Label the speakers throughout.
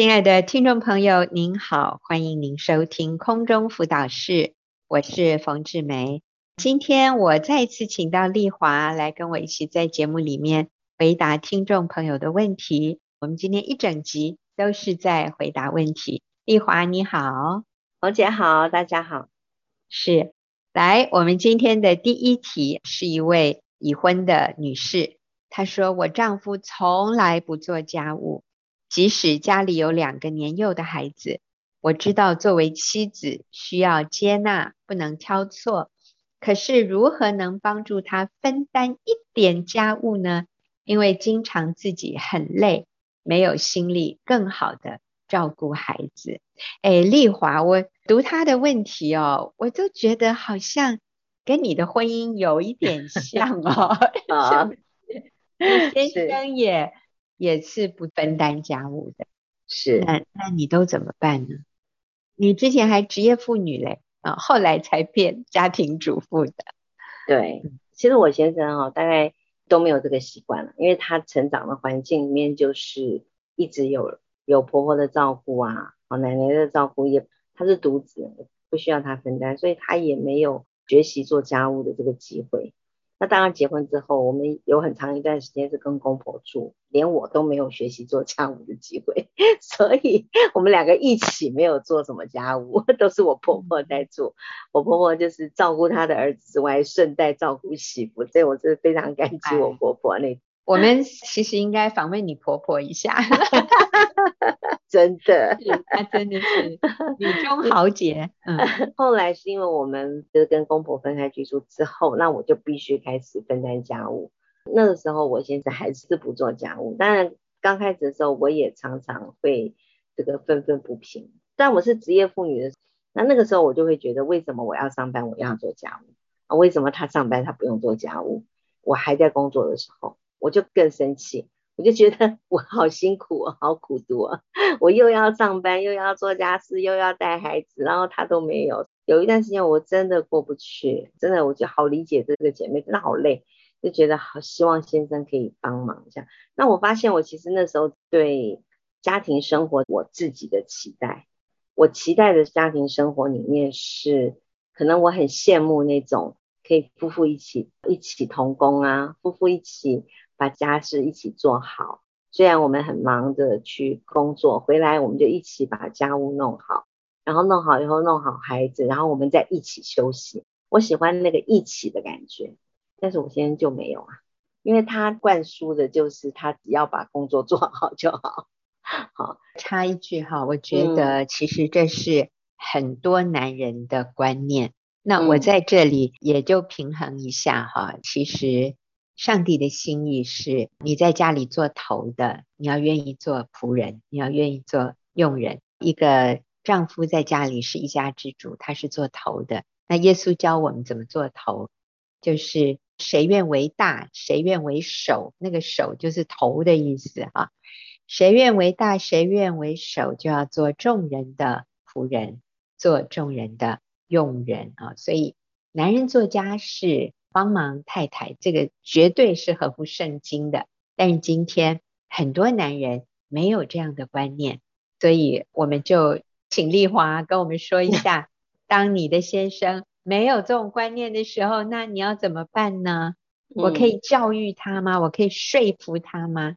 Speaker 1: 亲爱的听众朋友，您好，欢迎您收听空中辅导室，我是冯志梅。今天我再次请到丽华来跟我一起在节目里面回答听众朋友的问题。我们今天一整集都是在回答问题。丽华你好，
Speaker 2: 冯姐好，大家好。
Speaker 1: 是，来，我们今天的第一题是一位已婚的女士，她说：“我丈夫从来不做家务。”即使家里有两个年幼的孩子，我知道作为妻子需要接纳，不能挑错。可是如何能帮助他分担一点家务呢？因为经常自己很累，没有心力更好的照顾孩子。哎，丽华，我读他的问题哦，我就觉得好像跟你的婚姻有一点像哦。啊，先生也。也是不分担家务的，
Speaker 2: 是。
Speaker 1: 那那你都怎么办呢？你之前还职业妇女嘞，啊，后来才变家庭主妇的。
Speaker 2: 对，其实我先生哦，大概都没有这个习惯了，因为他成长的环境里面就是一直有有婆婆的照顾啊，哦，奶奶的照顾，也他是独子，不需要他分担，所以他也没有学习做家务的这个机会。那当然，结婚之后，我们有很长一段时间是跟公婆住，连我都没有学习做家务的机会，所以我们两个一起没有做什么家务，都是我婆婆在做。我婆婆就是照顾她的儿子之外，顺带照顾媳妇，所以我是非常感激我婆婆那。
Speaker 1: 我们其实应该访问你婆婆一下，
Speaker 2: 真的，
Speaker 1: 她真的是 女中豪杰。
Speaker 2: 嗯，后来是因为我们就是跟公婆分开居住之后，那我就必须开始分担家务。那个时候我现在还是不做家务，当然刚开始的时候我也常常会这个愤愤不平。但我是职业妇女的，那那个时候我就会觉得，为什么我要上班，我要做家务啊？为什么他上班他不用做家务？我还在工作的时候。我就更生气，我就觉得我好辛苦啊，好苦读啊！我又要上班，又要做家事，又要带孩子，然后他都没有。有一段时间我真的过不去，真的我就好理解这个姐妹，真的好累，就觉得好希望先生可以帮忙一下。那我发现我其实那时候对家庭生活我自己的期待，我期待的家庭生活里面是，可能我很羡慕那种可以夫妇一起一起同工啊，夫妇一起。把家事一起做好，虽然我们很忙的去工作，回来我们就一起把家务弄好，然后弄好以后弄好孩子，然后我们再一起休息。我喜欢那个一起的感觉，但是我现在就没有啊，因为他灌输的就是他只要把工作做好就好。好，
Speaker 1: 插一句哈，我觉得其实这是很多男人的观念，嗯、那我在这里也就平衡一下哈，其实。上帝的心意是，你在家里做头的，你要愿意做仆人，你要愿意做佣人。一个丈夫在家里是一家之主，他是做头的。那耶稣教我们怎么做头，就是谁愿为大，谁愿为首。那个首就是头的意思哈。谁愿为大，谁愿为首，就要做众人的仆人，做众人的佣人啊。所以男人做家事。帮忙太太，这个绝对是合乎圣经的。但是今天很多男人没有这样的观念，所以我们就请丽华跟我们说一下，当你的先生没有这种观念的时候，那你要怎么办呢？我可以教育他吗？我可以说服他吗？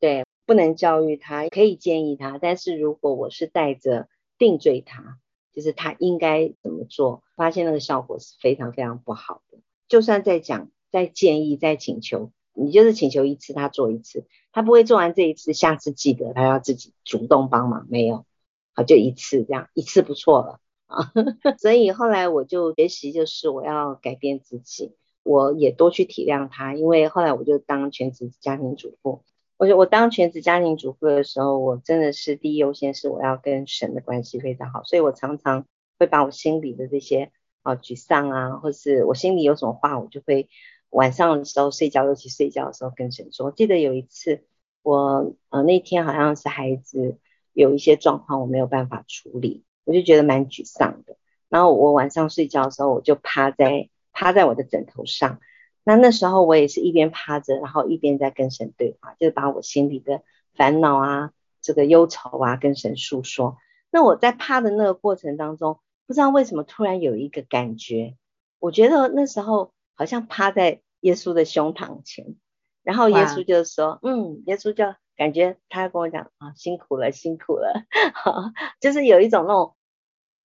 Speaker 2: 对，不能教育他，可以建议他。但是如果我是带着定罪他，就是他应该怎么做，发现那个效果是非常非常不好的。就算再讲、再建议、再请求，你就是请求一次，他做一次，他不会做完这一次，下次记得他要自己主动帮忙，没有，好，就一次这样，一次不错了啊。所以后来我就学习，就是我要改变自己，我也多去体谅他，因为后来我就当全职家庭主妇。我觉得我当全职家庭主妇的时候，我真的是第一优先是我要跟神的关系非常好，所以我常常会把我心里的这些。啊，沮丧啊，或是我心里有什么话，我就会晚上的时候睡觉，尤其睡觉的时候跟神说。记得有一次，我呃那天好像是孩子有一些状况，我没有办法处理，我就觉得蛮沮丧的。然后我晚上睡觉的时候，我就趴在趴在我的枕头上。那那时候我也是一边趴着，然后一边在跟神对话，就是把我心里的烦恼啊、这个忧愁啊跟神诉说。那我在趴的那个过程当中，不知道为什么突然有一个感觉，我觉得那时候好像趴在耶稣的胸膛前，然后耶稣就说，嗯，耶稣就感觉他跟我讲啊，辛苦了，辛苦了，就是有一种那种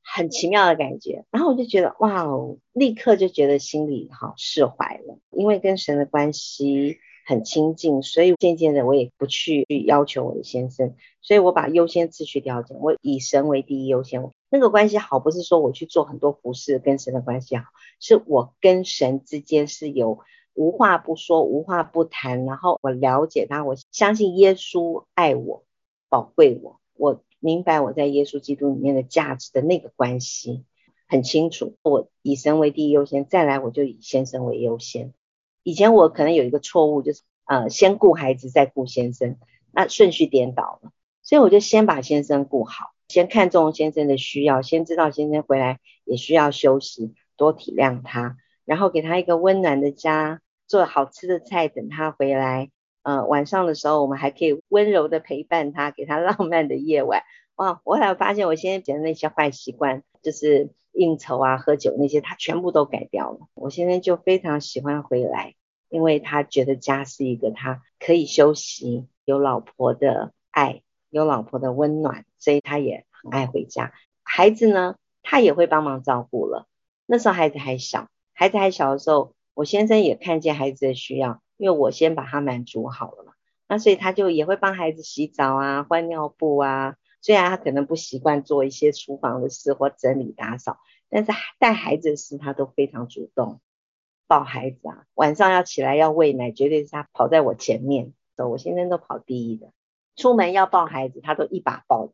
Speaker 2: 很奇妙的感觉，然后我就觉得哇哦，立刻就觉得心里好释怀了，因为跟神的关系。很亲近，所以渐渐的我也不去去要求我的先生，所以我把优先次序调整，我以神为第一优先。那个关系好，不是说我去做很多服饰跟神的关系好，是我跟神之间是有无话不说、无话不谈，然后我了解他，我相信耶稣爱我、宝贵我，我明白我在耶稣基督里面的价值的那个关系很清楚。我以神为第一优先，再来我就以先生为优先。以前我可能有一个错误，就是呃先顾孩子再顾先生，那顺序颠倒了，所以我就先把先生顾好，先看重先生的需要，先知道先生回来也需要休息，多体谅他，然后给他一个温暖的家，做好吃的菜等他回来，呃晚上的时候我们还可以温柔的陪伴他，给他浪漫的夜晚。哇，我后来发现我现在讲的那些坏习惯，就是应酬啊、喝酒那些，他全部都改掉了。我现在就非常喜欢回来。因为他觉得家是一个他可以休息、有老婆的爱、有老婆的温暖，所以他也很爱回家。孩子呢，他也会帮忙照顾了。那时候孩子还小，孩子还小的时候，我先生也看见孩子的需要，因为我先把他满足好了嘛。那所以他就也会帮孩子洗澡啊、换尿布啊。虽然他可能不习惯做一些厨房的事或整理打扫，但是带孩子的事他都非常主动。抱孩子啊，晚上要起来要喂奶，绝对是他跑在我前面，走我先生都跑第一的。出门要抱孩子，他都一把抱，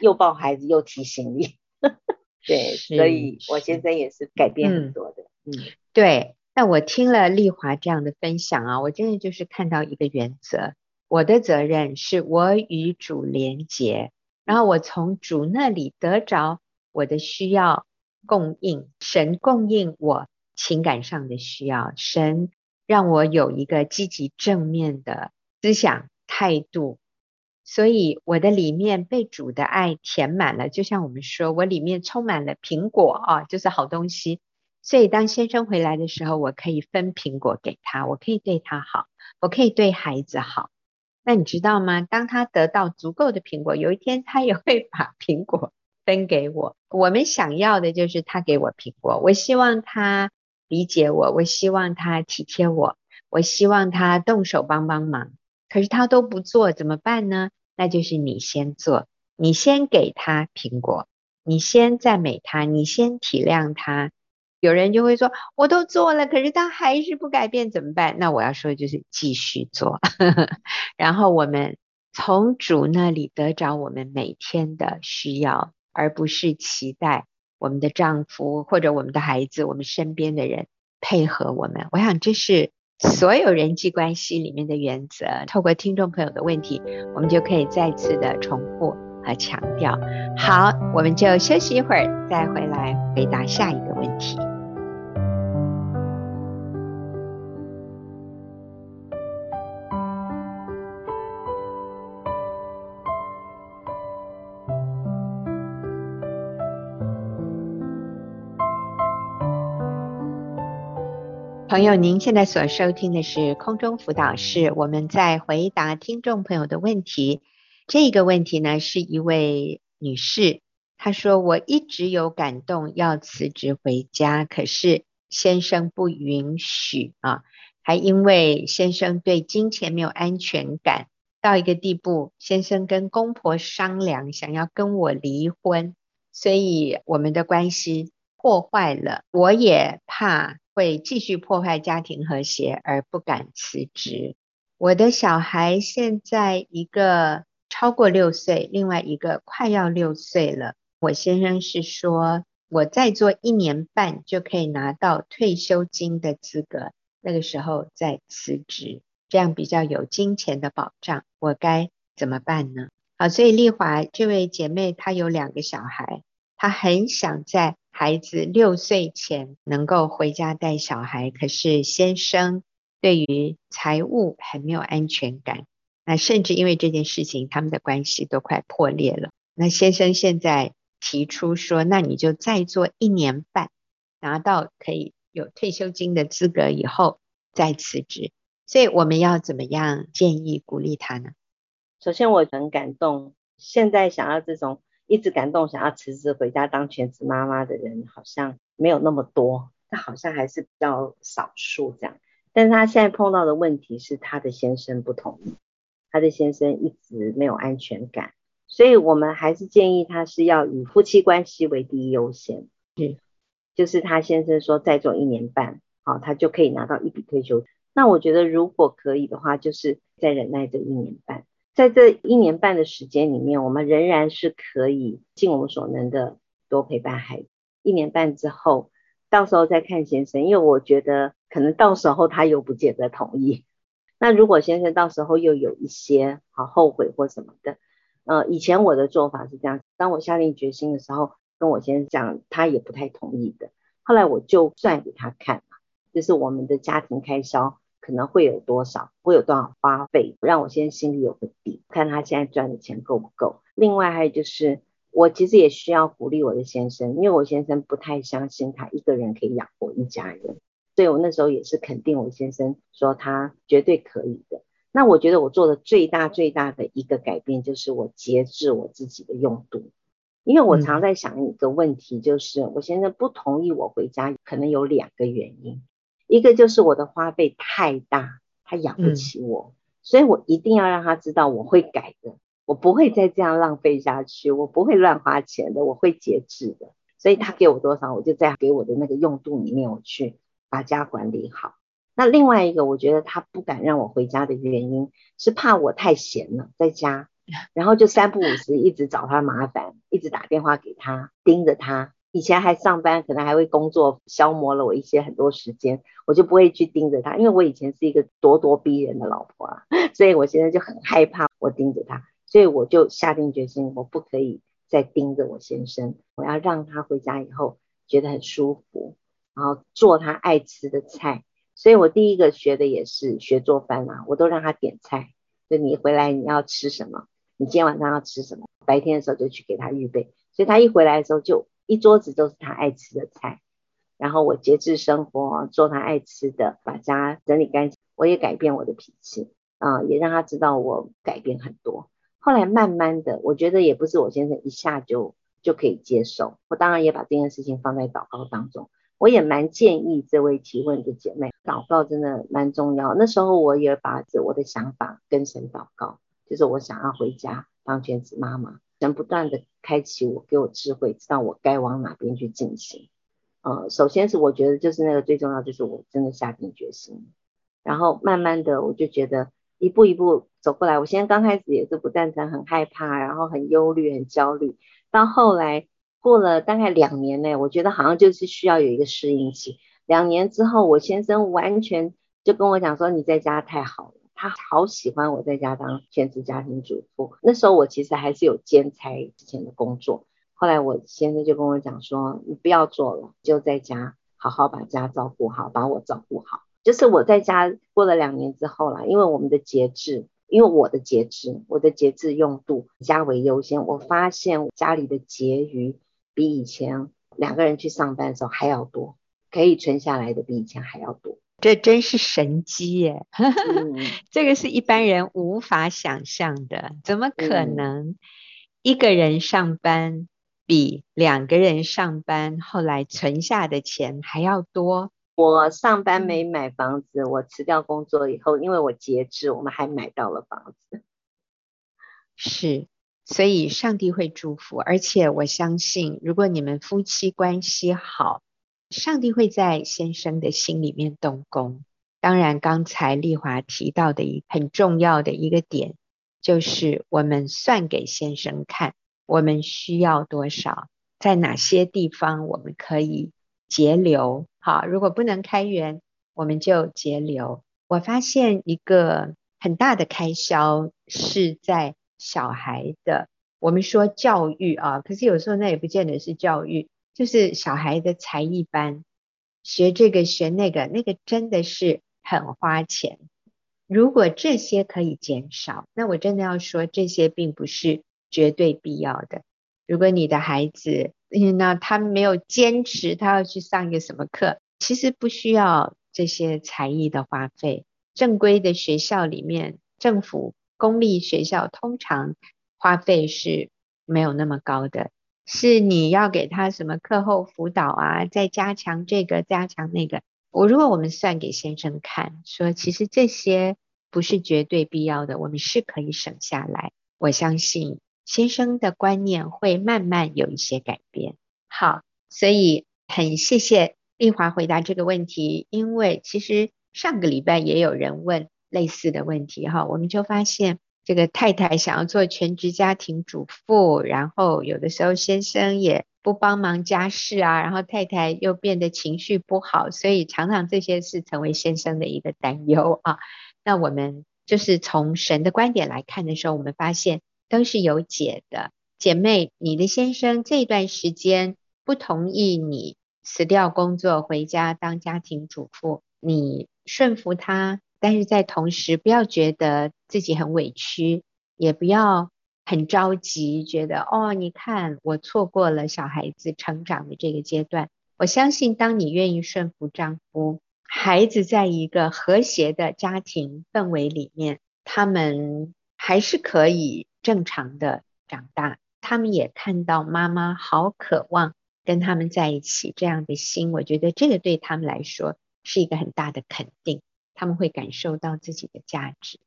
Speaker 2: 又抱孩子又提行李。对，所以我先生也是改变很多的。嗯，
Speaker 1: 嗯对。那我听了丽华这样的分享啊，我真的就是看到一个原则：我的责任是我与主连结，然后我从主那里得着我的需要供应，神供应我。情感上的需要，神让我有一个积极正面的思想态度，所以我的里面被主的爱填满了。就像我们说，我里面充满了苹果啊，就是好东西。所以当先生回来的时候，我可以分苹果给他，我可以对他好，我可以对孩子好。那你知道吗？当他得到足够的苹果，有一天他也会把苹果分给我。我们想要的就是他给我苹果，我希望他。理解我，我希望他体贴我，我希望他动手帮帮忙，可是他都不做，怎么办呢？那就是你先做，你先给他苹果，你先赞美他，你先体谅他。有人就会说，我都做了，可是他还是不改变，怎么办？那我要说的就是继续做，然后我们从主那里得着我们每天的需要，而不是期待。我们的丈夫或者我们的孩子，我们身边的人配合我们，我想这是所有人际关系里面的原则。透过听众朋友的问题，我们就可以再次的重复和强调。好，我们就休息一会儿，再回来回答下一个问题。朋友，您现在所收听的是空中辅导室，我们在回答听众朋友的问题。这个问题呢，是一位女士，她说：“我一直有感动要辞职回家，可是先生不允许啊，还因为先生对金钱没有安全感，到一个地步，先生跟公婆商量，想要跟我离婚，所以我们的关系破坏了。我也怕。”会继续破坏家庭和谐而不敢辞职。我的小孩现在一个超过六岁，另外一个快要六岁了。我先生是说，我再做一年半就可以拿到退休金的资格，那个时候再辞职，这样比较有金钱的保障。我该怎么办呢？好，所以丽华这位姐妹她有两个小孩，她很想在。孩子六岁前能够回家带小孩，可是先生对于财务很没有安全感，那甚至因为这件事情，他们的关系都快破裂了。那先生现在提出说，那你就再做一年半，拿到可以有退休金的资格以后再辞职。所以我们要怎么样建议鼓励他呢？
Speaker 2: 首先我很感动，现在想要这种一直感动想要辞职回家当全职妈妈的人好像没有那么多，但好像还是比较少数这样。但是他现在碰到的问题是他的先生不同意，他的先生一直没有安全感，所以我们还是建议他是要以夫妻关系为第一优先。
Speaker 1: 嗯，
Speaker 2: 就是他先生说再做一年半，好，他就可以拿到一笔退休。那我觉得如果可以的话，就是再忍耐这一年半，在这一年半的时间里面，我们仍然是可以尽我们所能的多陪伴孩子。一年半之后，到时候再看先生，因为我觉得可能到时候他又不见得同意。那如果先生到时候又有一些好后悔或什么的，呃，以前我的做法是这样，当我下定决心的时候，跟我先生讲，他也不太同意的。后来我就算给他看嘛，就是我们的家庭开销。可能会有多少，会有多少花费，让我先心里有个底，看他现在赚的钱够不够。另外还有就是，我其实也需要鼓励我的先生，因为我先生不太相信他一个人可以养活一家人，所以我那时候也是肯定我先生说他绝对可以的。那我觉得我做的最大最大的一个改变就是我节制我自己的用度，因为我常在想一个问题，就是我先生不同意我回家，可能有两个原因。一个就是我的花费太大，他养不起我，嗯，所以我一定要让他知道我会改的，我不会再这样浪费下去，我不会乱花钱的，我会节制的。所以他给我多少，我就在给我的那个用度里面，我去把家管理好。那另外一个，我觉得他不敢让我回家的原因是怕我太闲了，在家，然后就三不五时一直找他麻烦，一直打电话给他，盯着他。以前还上班，可能还会工作，消磨了我一些很多时间，我就不会去盯着他，因为我以前是一个咄咄逼人的老婆啊，所以我现在就很害怕我盯着他，所以我就下定决心，我不可以再盯着我先生，我要让他回家以后觉得很舒服，然后做他爱吃的菜，所以我第一个学的也是学做饭啊，我都让他点菜，就你回来你要吃什么，你今天晚上要吃什么，白天的时候就去给他预备，所以他一回来的时候就。一桌子都是他爱吃的菜，然后我节制生活，做他爱吃的，把家整理干净。我也改变我的脾气啊，也让他知道我改变很多。后来慢慢的，我觉得也不是我先生一下就就可以接受。我当然也把这件事情放在祷告当中。我也蛮建议这位提问的姐妹，祷告真的蛮重要。那时候我也把着我的想法跟神祷告，就是我想要回家当全职妈妈。神不断的开启我，给我智慧，知道我该往哪边去进行。呃，首先是我觉得就是那个最重要，就是我真的下定决心。然后慢慢的，我就觉得一步一步走过来。我现在刚开始也是不赞成，很害怕，然后很忧虑，很焦虑。到后来过了大概两年内，我觉得好像就是需要有一个适应期。两年之后，我先生完全就跟我讲说：“你在家太好了。”他好喜欢我在家当全职家庭主妇。那时候我其实还是有兼差之前的工作。后来我先生就跟我讲说：“你不要做了，就在家好好把家照顾好，把我照顾好。”就是我在家过了两年之后啦，因为我们的节制，因为我的节制，我的节制用度家为优先，我发现家里的结余比以前两个人去上班的时候还要多，可以存下来的比以前还要多。
Speaker 1: 这真是神机耶！
Speaker 2: 嗯、
Speaker 1: 这个是一般人无法想象的，怎么可能一个人上班比两个人上班后来存下的钱还要多？
Speaker 2: 我上班没买房子，我辞掉工作以后，因为我节制，我们还买到了房子。
Speaker 1: 是，所以上帝会祝福，而且我相信，如果你们夫妻关系好。上帝会在先生的心里面动工。当然，刚才丽华提到的一很重要的一个点，就是我们算给先生看，我们需要多少，在哪些地方我们可以节流。好，如果不能开源，我们就节流。我发现一个很大的开销是在小孩的，我们说教育啊，可是有时候那也不见得是教育。就是小孩的才艺班，学这个学那个，那个真的是很花钱。如果这些可以减少，那我真的要说，这些并不是绝对必要的。如果你的孩子，那他没有坚持，他要去上一个什么课，其实不需要这些才艺的花费。正规的学校里面，政府公立学校通常花费是没有那么高的，是你要给他什么课后辅导啊，再加强这个，加强那个。我如果我们算给先生看，说其实这些不是绝对必要的，我们是可以省下来。我相信先生的观念会慢慢有一些改变。好，所以很谢谢丽华回答这个问题，因为其实上个礼拜也有人问类似的问题哈，我们就发现这个太太想要做全职家庭主妇，然后有的时候先生也。不帮忙家事啊，然后太太又变得情绪不好，所以常常这些事成为先生的一个担忧啊。那我们就是从神的观点来看的时候，我们发现都是有解的。姐妹，你的先生这段时间不同意你辞掉工作回家当家庭主妇，你顺服他，但是在同时不要觉得自己很委屈，也不要。很着急，觉得哦，你看我错过了小孩子成长的这个阶段。我相信，当你愿意顺服丈夫，孩子在一个和谐的家庭氛围里面，他们还是可以正常的长大。他们也看到妈妈好渴望跟他们在一起这样的心，我觉得这个对他们来说是一个很大的肯定，他们会感受到自己的价值。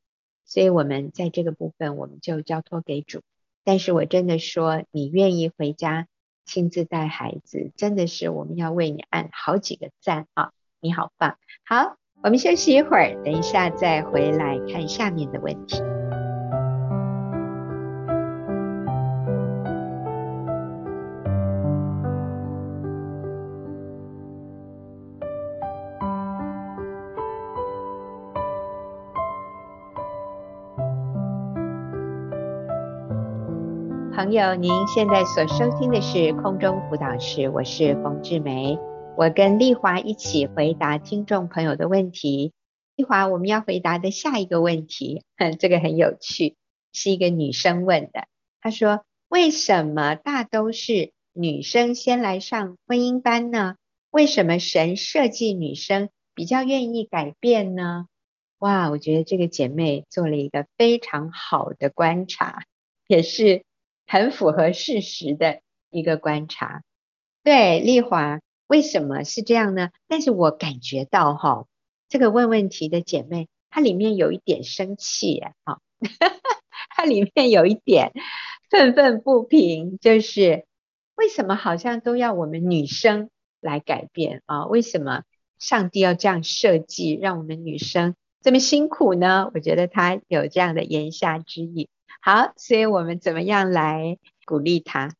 Speaker 1: 所以，我们在这个部分，我们就交托给主。但是我真的说，你愿意回家亲自带孩子，真的是我们要为你按好几个赞啊！你好棒。好，我们休息一会儿，等一下再回来看下面的问题。朋友，您现在所收听的是空中辅导室，我是冯志梅，我跟丽华一起回答听众朋友的问题。丽华，我们要回答的下一个问题，哼 这个很有趣，是一个女生问的。她说：“为什么大都是女生先来上婚姻班呢？为什么神设计女生比较愿意改变呢？”哇，我觉得这个姐妹做了一个非常好的观察，也是。很符合事实的一个观察，对，丽华，为什么是这样呢？但是我感觉到哈，这个问问题的姐妹，她里面有一点生气啊，她 里面有一点愤愤不平，就是为什么好像都要我们女生来改变啊？为什么上帝要这样设计，让我们女生这么辛苦呢？我觉得她有这样的言下之意。好，所以我们怎么样来鼓励他？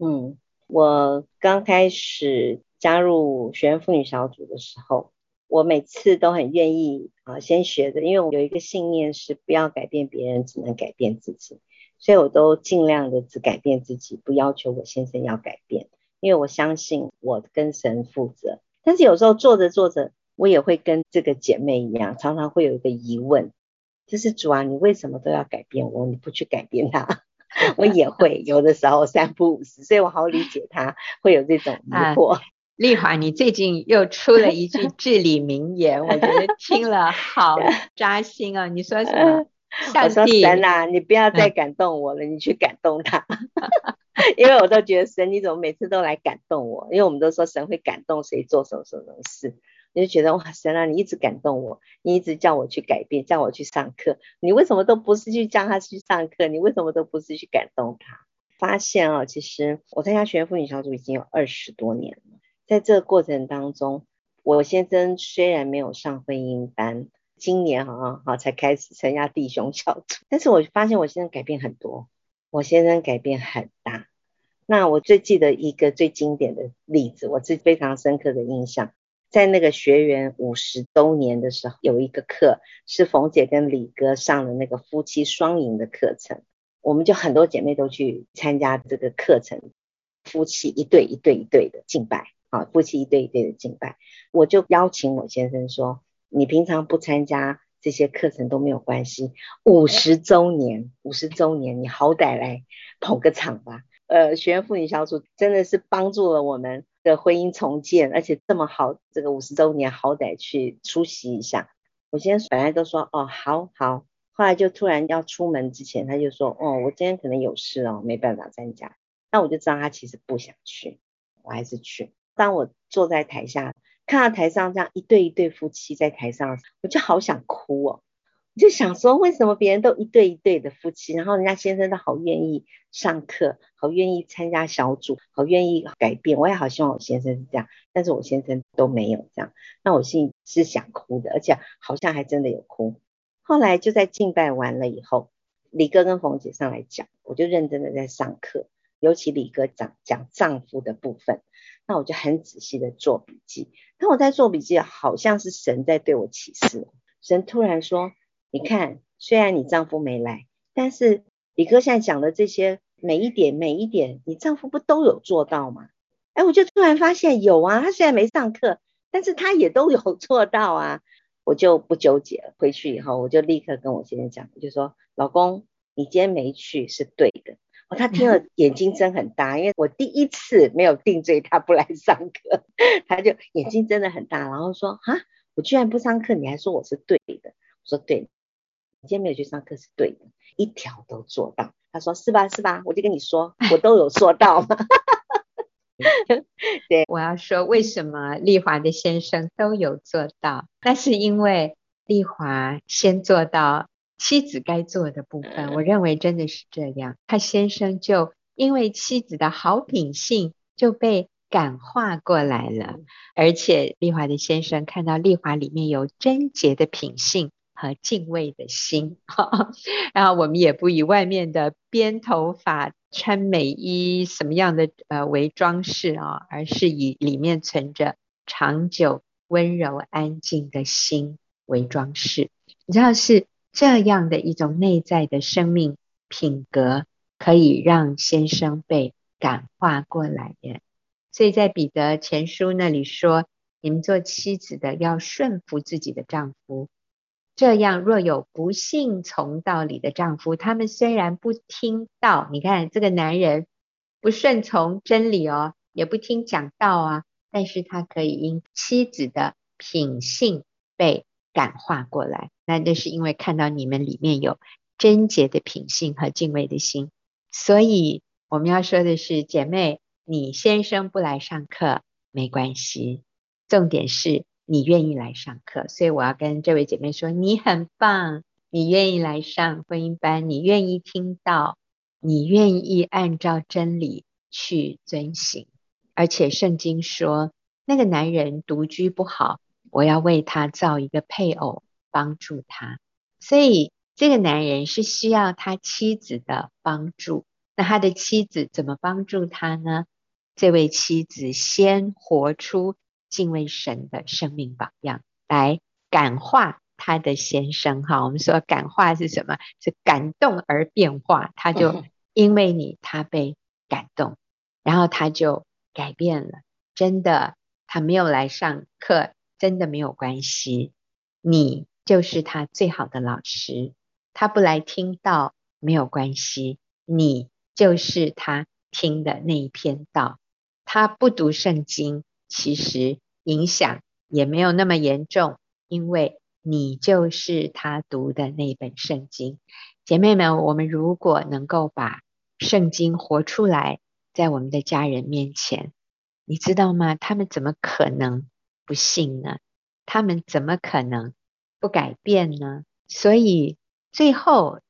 Speaker 2: 嗯，我刚开始加入学员妇女小组的时候，我每次都很愿意啊，先学的，因为我有一个信念是不要改变别人，只能改变自己，所以我都尽量的只改变自己，不要求我先生要改变，因为我相信我跟神负责。但是有时候做着做着，我也会跟这个姐妹一样，常常会有一个疑问。就是主啊，你为什么都要改变我？你不去改变他，我也会有的时候三不五时，所以我好理解他会有这种疑惑。啊，
Speaker 1: 丽华，你最近又出了一句至理名言，我觉得听了好扎心啊！你说什么？
Speaker 2: 我说神啊，你不要再感动我了，嗯、你去感动他，因为我都觉得神，你怎么每次都来感动我？因为我们都说神会感动谁做什么什么事。你就觉得哇，神啊，你一直感动我，你一直叫我去改变，叫我去上课，你为什么都不是去叫他去上课？你为什么都不是去感动他？发现啊，其实我参加学员妇女小组已经有二十多年了，在这个过程当中，我先生虽然没有上婚姻班，今年好像好才开始参加弟兄小组，但是我发现我先生改变很多，我先生改变很大。那我最记得一个最经典的例子，我是非常深刻的印象。在那个学员五十周年的时候，有一个课是冯姐跟李哥上的那个夫妻双赢的课程，我们就很多姐妹都去参加这个课程，夫妻一对一对一对的敬拜，啊，夫妻一对一对的敬拜，我就邀请我先生说，你平常不参加这些课程都没有关系。五十周年，五十周年，你好歹来捧个场吧。呃，学员妇女小组真的是帮助了我们的婚姻重建，而且这么好，这个五十周年好歹去出席一下。我今天本来都说哦，好好，后来就突然要出门之前，他就说哦，我今天可能有事哦，没办法参加。那我就知道他其实不想去，我还是去。当我坐在台下，看到台上这样一对一对夫妻在台上，我就好想哭哦。就想说，为什么别人都一对一对的夫妻，然后人家先生都好愿意上课，好愿意参加小组，好愿意改变。我也好希望我先生是这样，但是我先生都没有这样。那我心里是想哭的，而且好像还真的有哭。后来就在敬拜完了以后，李哥跟冯姐上来讲，我就认真的在上课，尤其李哥讲讲丈夫的部分，那我就很仔细的做笔记。当我在做笔记，好像是神在对我启示，神突然说。你看，虽然你丈夫没来，但是李哥现在讲的这些每一点每一点，你丈夫不都有做到吗？哎，我就突然发现有啊，他虽然没上课，但是他也都有 做到啊，我就不纠结了。回去以后，我就立刻跟我先生讲，我就说，老公，你今天没去是对的。哦，他听了 眼睛睁很大，因为我第一次没有定罪他不来上课，他就眼睛睁得很大，然后说，啊，我居然不上课，你还说我是对的？我说对。你今天没有去上课是对的，一条都做到。他说是吧是吧？我就跟你说，我都有做到。
Speaker 1: 对，我要说为什么丽华的先生都有做到？那是因为丽华先做到妻子该做的部分。我认为真的是这样，他先生就因为妻子的好品性就被感化过来了，而且丽华的先生看到丽华里面有贞洁的品性。和敬畏的心，然后我们也不以外面的编头发、穿美衣什么样的呃为装饰啊，而是以里面存着长久温柔安静的心为装饰。你知道是这样的一种内在的生命品格，可以让先生被感化过来的。所以在彼得前书那里说，你们做妻子的要顺服自己的丈夫。这样，若有不信从道理的丈夫，他们虽然不听道，你看这个男人不顺从真理哦，也不听讲道啊，但是他可以因妻子的品性被感化过来，那那是因为看到你们里面有贞洁的品性和敬畏的心。所以我们要说的是，姐妹，你先生不来上课没关系，重点是。你愿意来上课，所以我要跟这位姐妹说，你很棒，你愿意来上婚姻班，你愿意听到，你愿意按照真理去遵行，而且圣经说，那个男人独居不好，我要为他造一个配偶，帮助他。所以这个男人是需要他妻子的帮助，那他的妻子怎么帮助他呢？这位妻子先活出。敬畏神的生命榜样，来感化他的先生哈。我们说感化是什么？是感动而变化。他就因为你，他被感动，然后他就改变了。真的，他没有来上课，真的没有关系。你就是他最好的老师。他不来听到，没有关系。你就是他听的那一篇道。他不读圣经。其实影响也没有那么严重，因为你就是他读的那本圣经。姐妹们，我们如果能够把圣经活出来，在我们的家人面前，你知道吗？他们怎么可能不信呢？他们怎么可能不改变呢？所以最后，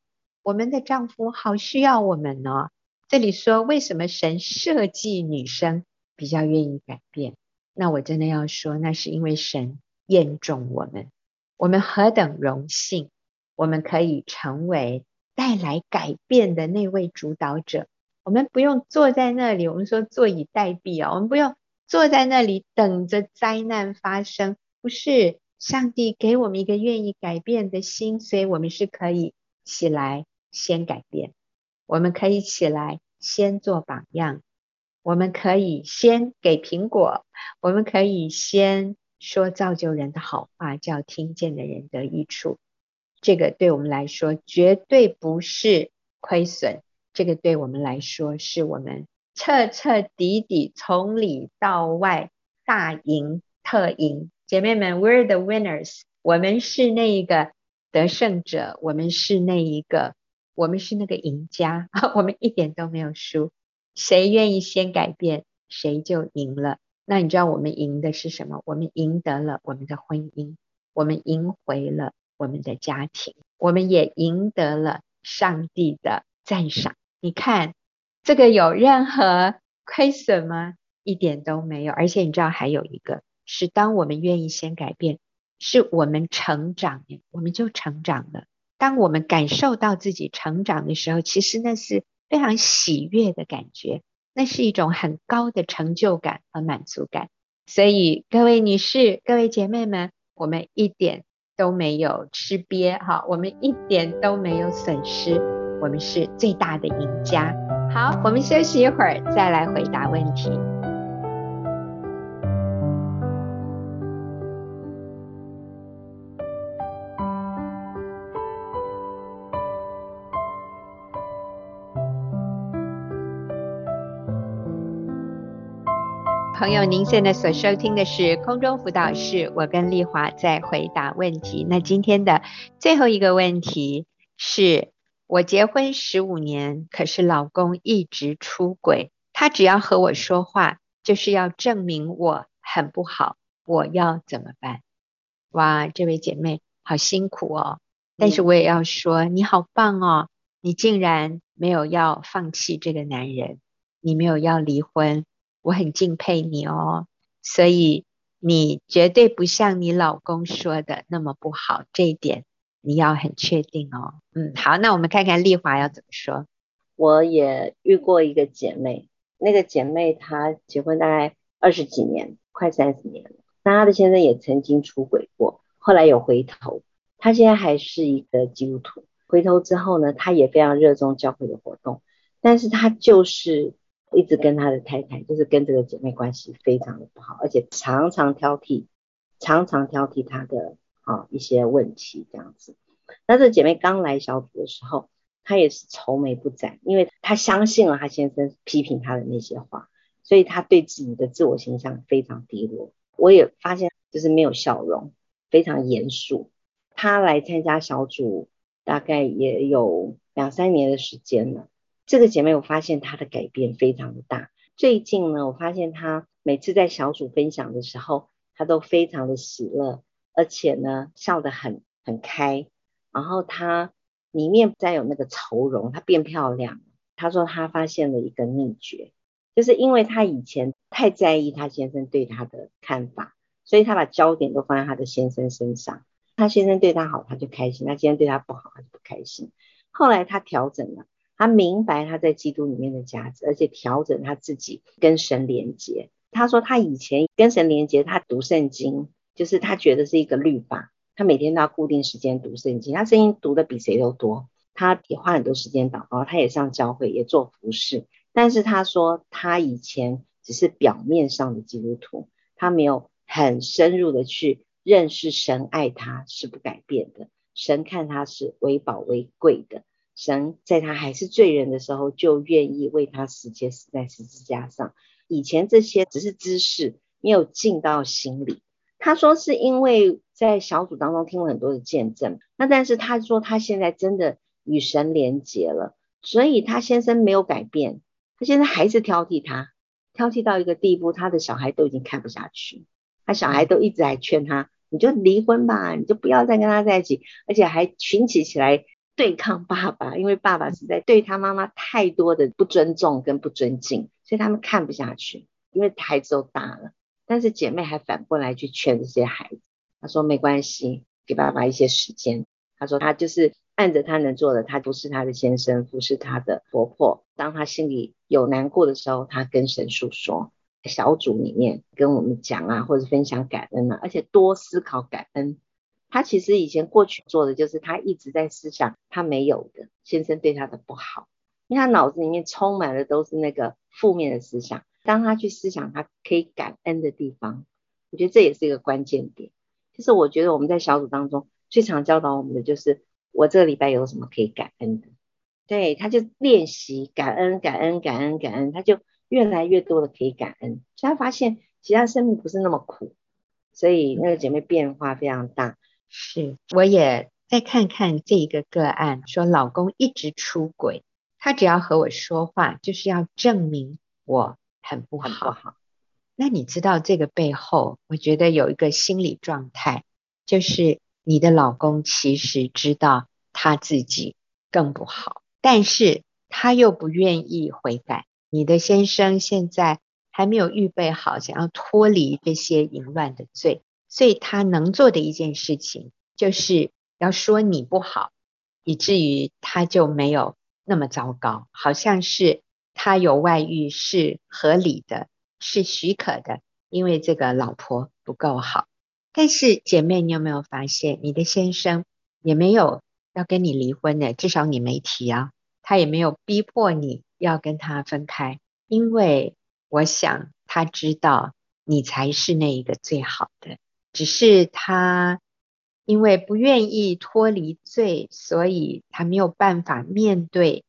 Speaker 1: 我们的丈夫好需要我们哦。这里说，为什么神设计女生比较愿意改变？那我真的要说，那是因为神验中我们，我们何等荣幸，我们可以成为带来改变的那位主导者。我们不用坐在那里，我们说坐以待毙啊，我们不用坐在那里等着灾难发生。不是，上帝给我们一个愿意改变的心，所以我们是可以起来先改变，我们可以起来先做榜样。我们可以先给苹果，我们可以先说造就人的好话，叫听见的人得益处。这个对我们来说绝对不是亏损，这个对我们来说是我们彻彻底底从里到外大赢特赢。姐妹们，We're the winners，我们是那一个得胜者，我们是那一个，我们是那个赢家，我们一点都没有输。谁愿意先改变，谁就赢了。那你知道我们赢的是什么？我们赢得了我们的婚姻，我们赢回了我们的家庭，我们也赢得了上帝的赞赏。你看，这个有任何亏损吗？一点都没有。而且你知道还有一个，是当我们愿意先改变，是我们成长，我们就成长了。当我们感受到自己成长的时候，其实那是非常喜悦的感觉。那是一种很高的成就感和满足感，所以各位女士、各位姐妹们，我们一点都没有吃瘪哈，我们一点都没有损失，我们是最大的赢家。好，我们休息一会儿，再来回答问题。朋友，您现在所收听的是空中辅导室，我跟丽华在回答问题。那今天的最后一个问题是，我结婚十五年，可是老公一直出轨，他只要和我说话，就是要证明我很不好，我要怎么办？哇，这位姐妹好辛苦哦，但是我也要说，你好棒哦，你竟然没有要放弃这个男人，你没有要离婚。我很敬佩你哦，所以你绝对不像你老公说的那么不好，这一点你要很确定哦。嗯，好，那我们看看丽华要怎么说。
Speaker 2: 我也遇过一个姐妹，那个姐妹她结婚大概二十几年，快三十年了。那她的先生也曾经出轨过，后来有回头，她现在还是一个基督徒。回头之后呢，她也非常热衷教会的活动，但是她就是。一直跟他的太太，就是跟这个姐妹关系非常的不好，而且常常挑剔，常常挑剔她的啊一些问题这样子。那这姐妹刚来小组的时候，她也是愁眉不展，因为她相信了她先生批评她的那些话，所以她对自己的自我形象非常低落。我也发现就是没有笑容，非常严肃。她来参加小组大概也有两三年的时间了。这个姐妹，我发现她的改变非常的大。最近呢，我发现她每次在小组分享的时候，她都非常的喜乐，而且呢，笑得很很开。然后她里面不再有那个愁容，她变漂亮。她说她发现了一个秘诀，就是因为她以前太在意她先生对她的看法，所以她把焦点都放在她的先生身上。她先生对她好，她就开心；她先生对她不好，她就不开心。后来她调整了。他明白他在基督里面的价值，而且调整他自己跟神连接。他说他以前跟神连接，他读圣经，就是他觉得是一个律法，他每天都要固定时间读圣经，他圣经读的比谁都多，他也花很多时间祷告，他也上教会，也做服事。但是他说他以前只是表面上的基督徒，他没有很深入的去认识神爱他是不改变的，神看他是为宝为贵的。神在他还是罪人的时候，就愿意为他死，且死在十字架上。以前这些只是知识，没有进到心里。他说是因为在小组当中听了很多的见证，那但是他说他现在真的与神连结了，所以他先生没有改变，他现在还是挑剔他，挑剔到一个地步，他的小孩都已经看不下去，他小孩都一直在劝他，你就离婚吧，你就不要再跟他在一起，而且还群起起来。对抗爸爸，因为爸爸实在对他妈妈太多的不尊重跟不尊敬，所以他们看不下去。因为孩子都大了，但是姐妹还反过来去劝这些孩子。她说没关系，给爸爸一些时间。她说她就是按着她能做的，她服侍她的先生，服侍她的婆婆。当她心里有难过的时候，她跟神诉说，小组里面跟我们讲啊，或者分享感恩啊，而且多思考感恩。他其实以前过去做的就是，他一直在思想他没有的先生对他的不好，因为他脑子里面充满了都是那个负面的思想。当他去思想他可以感恩的地方，我觉得这也是一个关键点。就是我觉得我们在小组当中最常教导我们的就是，我这个礼拜有什么可以感恩的？对，他就练习感恩，感恩，感恩，感恩，他就越来越多的可以感恩。所以他发现其他生命不是那么苦，所以那个姐妹变化非常大。
Speaker 1: 是，我也再看看这一个个案，说老公一直出轨，他只要和我说话，就是要证明我很不好。很不好。那你知道这个背后，我觉得有一个心理状态，就是你的老公其实知道他自己更不好，但是他又不愿意悔改。你的先生现在还没有预备好，想要脱离这些淫乱的罪，所以他能做的一件事情，就是要说你不好，以至于他就没有那么糟糕，好像是他有外遇是合理的。是许可的，因为这个老婆不够好。但是姐妹，你有没有发现，你的先生也没有要跟你离婚的，至少你没提啊，他也没有逼迫你要跟他分开，因为我想他知道你才是那一个最好的，只是他因为不愿意脱离罪，所以他没有办法面对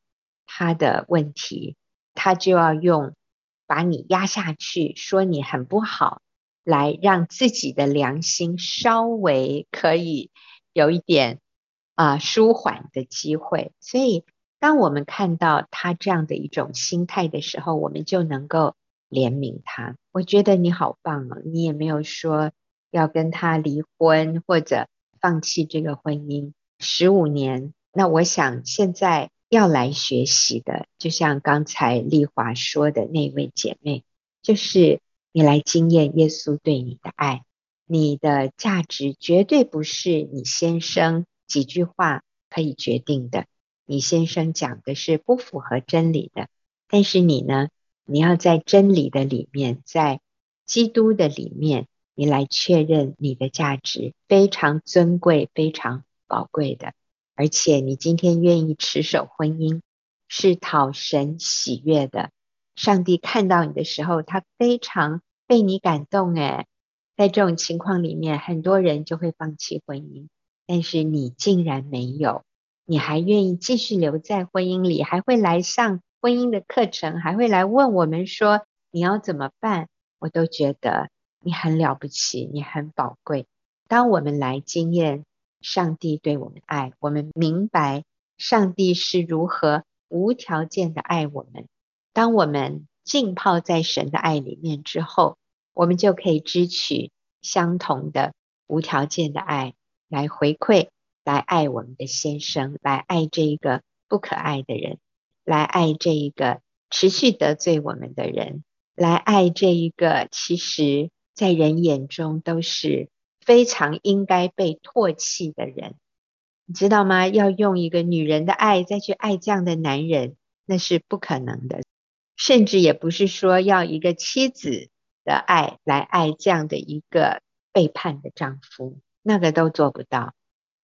Speaker 1: 他的问题，他就要用。把你压下去，说你很不好，来让自己的良心稍微可以有一点啊、舒缓的机会。所以，当我们看到他这样的一种心态的时候，我们就能够怜悯他。我觉得你好棒哦，你也没有说要跟他离婚或者放弃这个婚姻十五年。那我想现在。要来学习的，就像刚才丽华说的那位姐妹，就是你来经验耶稣对你的爱。你的价值绝对不是你先生几句话可以决定的。你先生讲的是不符合真理的，但是你呢？你要在真理的里面，在基督的里面，你来确认你的价值非常尊贵、非常宝贵的。而且你今天愿意持守婚姻，是讨神喜悦的。上帝看到你的时候，他非常被你感动。诶，在这种情况里面，很多人就会放弃婚姻，但是你竟然没有，你还愿意继续留在婚姻里，还会来上婚姻的课程，还会来问我们说你要怎么办？我都觉得你很了不起，你很宝贵。当我们来经验。上帝对我们爱，我们明白上帝是如何无条件的爱我们。当我们浸泡在神的爱里面之后，我们就可以支取相同的无条件的爱，来回馈，来爱我们的先生，来爱这一个不可爱的人，来爱这一个持续得罪我们的人，来爱这一个其实在人眼中都是。非常应该被唾弃的人，你知道吗？要用一个女人的爱再去爱这样的男人，那是不可能的。甚至也不是说要一个妻子的爱来爱这样的一个背叛的丈夫，那个都做不到。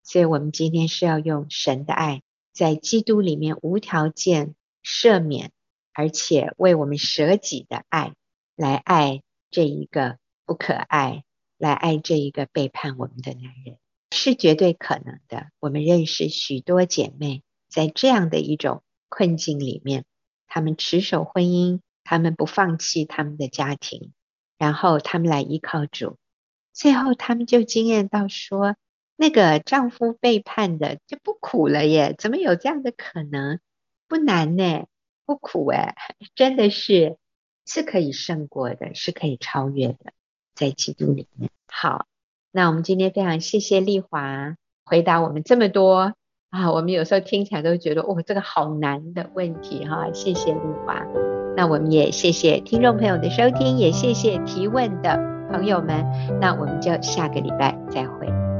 Speaker 1: 所以，我们今天是要用神的爱，在基督里面无条件赦免，而且为我们舍己的爱来爱这一个不可爱。来爱这一个背叛我们的男人是绝对可能的。我们认识许多姐妹，在这样的一种困境里面，她们持守婚姻，她们不放弃他们的家庭，然后她们来依靠主，最后她们就经验到说，那个丈夫背叛的就不苦了耶？怎么有这样的可能？不难呢，不苦诶，真的是是可以胜过的，是可以超越的。在基督里面。好，那我们今天非常谢谢丽华回答我们这么多啊，我们有时候听起来都觉得哦，这个好难的问题哈。谢谢丽华，那我们也谢谢听众朋友的收听，也谢谢提问的朋友们，那我们就下个礼拜再会。